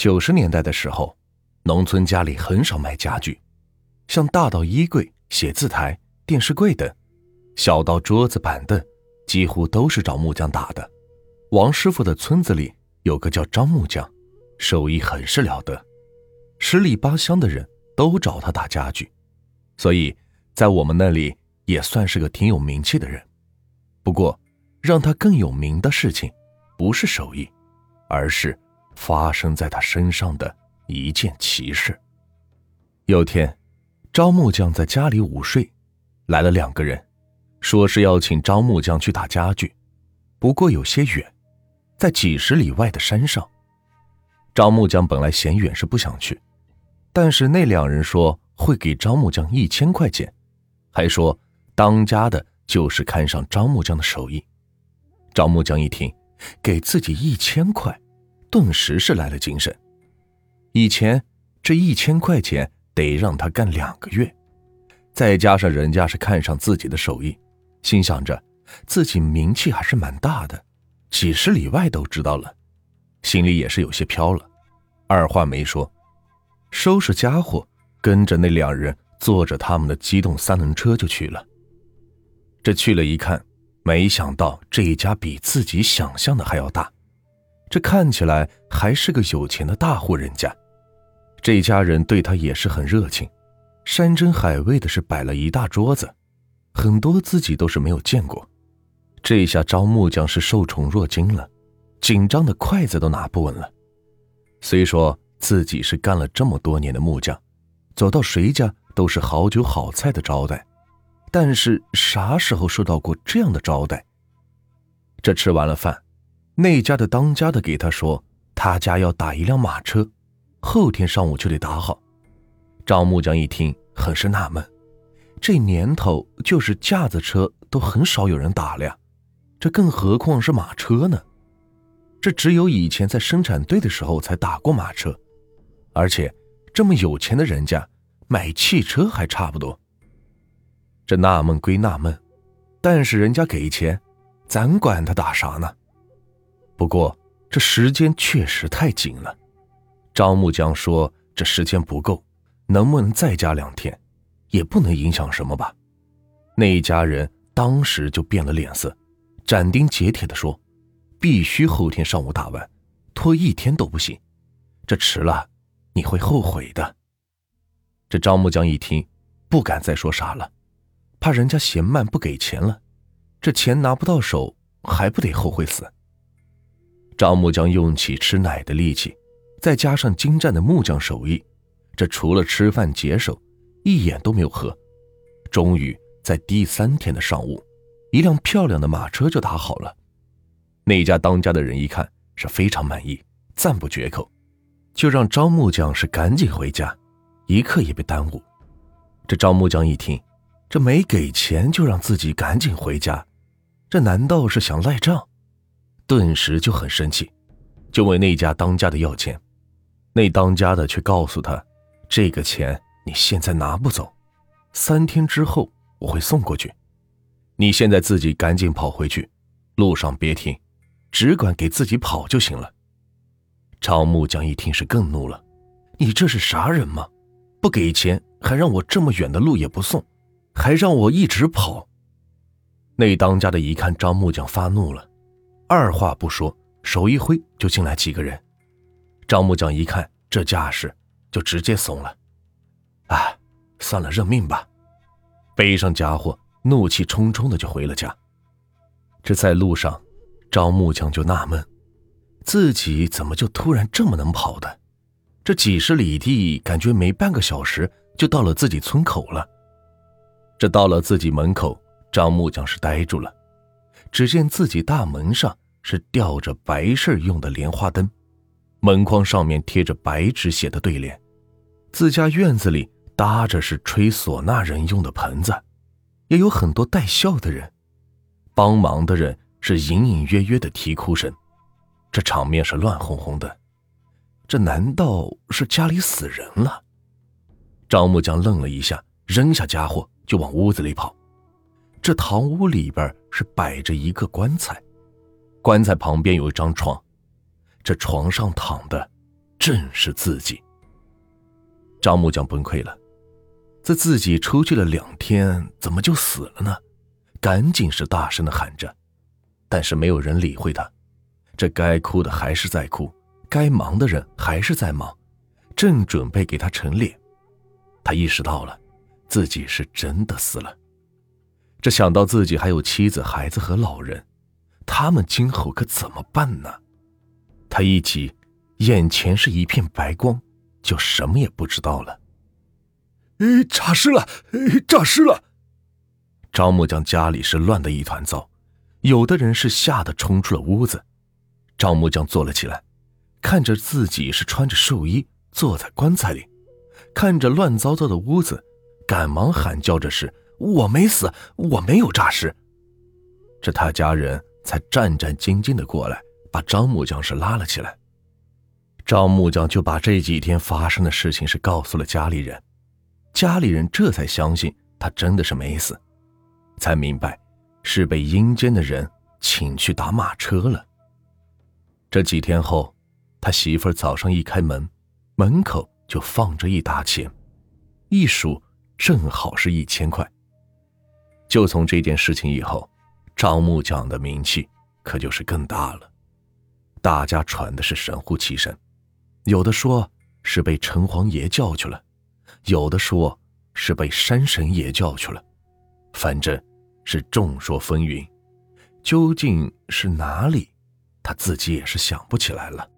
九十年代的时候，农村家里很少买家具，像大到衣柜、写字台、电视柜等，小到桌子板凳，几乎都是找木匠打的。王师傅的村子里有个叫张木匠，手艺很是了得，十里八乡的人都找他打家具，所以在我们那里也算是个挺有名气的人。不过，让他更有名的事情，不是手艺，而是。发生在他身上的一件奇事。有天，张木匠在家里午睡，来了两个人，说是要请张木匠去打家具，不过有些远，在几十里外的山上。张木匠本来嫌远是不想去，但是那两人说会给张木匠一千块钱，还说当家的就是看上张木匠的手艺。张木匠一听，给自己一千块。顿时是来了精神。以前这一千块钱得让他干两个月，再加上人家是看上自己的手艺，心想着自己名气还是蛮大的，几十里外都知道了，心里也是有些飘了。二话没说，收拾家伙，跟着那两人坐着他们的机动三轮车就去了。这去了一看，没想到这一家比自己想象的还要大。这看起来还是个有钱的大户人家，这家人对他也是很热情，山珍海味的是摆了一大桌子，很多自己都是没有见过。这下招木匠是受宠若惊了，紧张的筷子都拿不稳了。虽说自己是干了这么多年的木匠，走到谁家都是好酒好菜的招待，但是啥时候受到过这样的招待？这吃完了饭。那家的当家的给他说，他家要打一辆马车，后天上午就得打好。赵木匠一听，很是纳闷，这年头就是架子车都很少有人打了呀，这更何况是马车呢？这只有以前在生产队的时候才打过马车，而且这么有钱的人家买汽车还差不多。这纳闷归纳闷，但是人家给钱，咱管他打啥呢？不过这时间确实太紧了，张木匠说这时间不够，能不能再加两天？也不能影响什么吧？那一家人当时就变了脸色，斩钉截铁地说：“必须后天上午打完，拖一天都不行。这迟了你会后悔的。”这张木匠一听，不敢再说啥了，怕人家嫌慢不给钱了，这钱拿不到手，还不得后悔死？赵木匠用起吃奶的力气，再加上精湛的木匠手艺，这除了吃饭解手，一眼都没有合。终于在第三天的上午，一辆漂亮的马车就打好了。那家当家的人一看是非常满意，赞不绝口，就让张木匠是赶紧回家，一刻也别耽误。这张木匠一听，这没给钱就让自己赶紧回家，这难道是想赖账？顿时就很生气，就问那家当家的要钱。那当家的却告诉他：“这个钱你现在拿不走，三天之后我会送过去。你现在自己赶紧跑回去，路上别停，只管给自己跑就行了。”赵木匠一听是更怒了：“你这是啥人吗？不给钱还让我这么远的路也不送，还让我一直跑。”那当家的一看张木匠发怒了。二话不说，手一挥就进来几个人。张木匠一看这架势，就直接怂了。哎，算了，认命吧。背上家伙，怒气冲冲的就回了家。这在路上，张木匠就纳闷，自己怎么就突然这么能跑的？这几十里地，感觉没半个小时就到了自己村口了。这到了自己门口，张木匠是呆住了。只见自己大门上是吊着白事用的莲花灯，门框上面贴着白纸写的对联，自家院子里搭着是吹唢呐人用的盆子，也有很多带笑的人，帮忙的人是隐隐约约的啼哭声，这场面是乱哄哄的，这难道是家里死人了？张木匠愣了一下，扔下家伙就往屋子里跑。这堂屋里边是摆着一个棺材，棺材旁边有一张床，这床上躺的正是自己。张木匠崩溃了，这自己出去了两天，怎么就死了呢？赶紧是大声的喊着，但是没有人理会他。这该哭的还是在哭，该忙的人还是在忙，正准备给他陈列，他意识到了，自己是真的死了。这想到自己还有妻子、孩子和老人，他们今后可怎么办呢？他一急，眼前是一片白光，就什么也不知道了。哎，诈尸了！哎，诈尸了！张木匠家里是乱的一团糟，有的人是吓得冲出了屋子。张木匠坐了起来，看着自己是穿着寿衣坐在棺材里，看着乱糟糟的屋子，赶忙喊叫着：“是我没死，我没有诈尸。”这他家人才战战兢兢的过来。把张木匠是拉了起来，张木匠就把这几天发生的事情是告诉了家里人，家里人这才相信他真的是没死，才明白是被阴间的人请去打马车了。这几天后，他媳妇儿早上一开门，门口就放着一沓钱，一数正好是一千块。就从这件事情以后，张木匠的名气可就是更大了。大家传的是神乎其神，有的说是被城隍爷叫去了，有的说是被山神爷叫去了，反正，是众说纷纭，究竟是哪里，他自己也是想不起来了。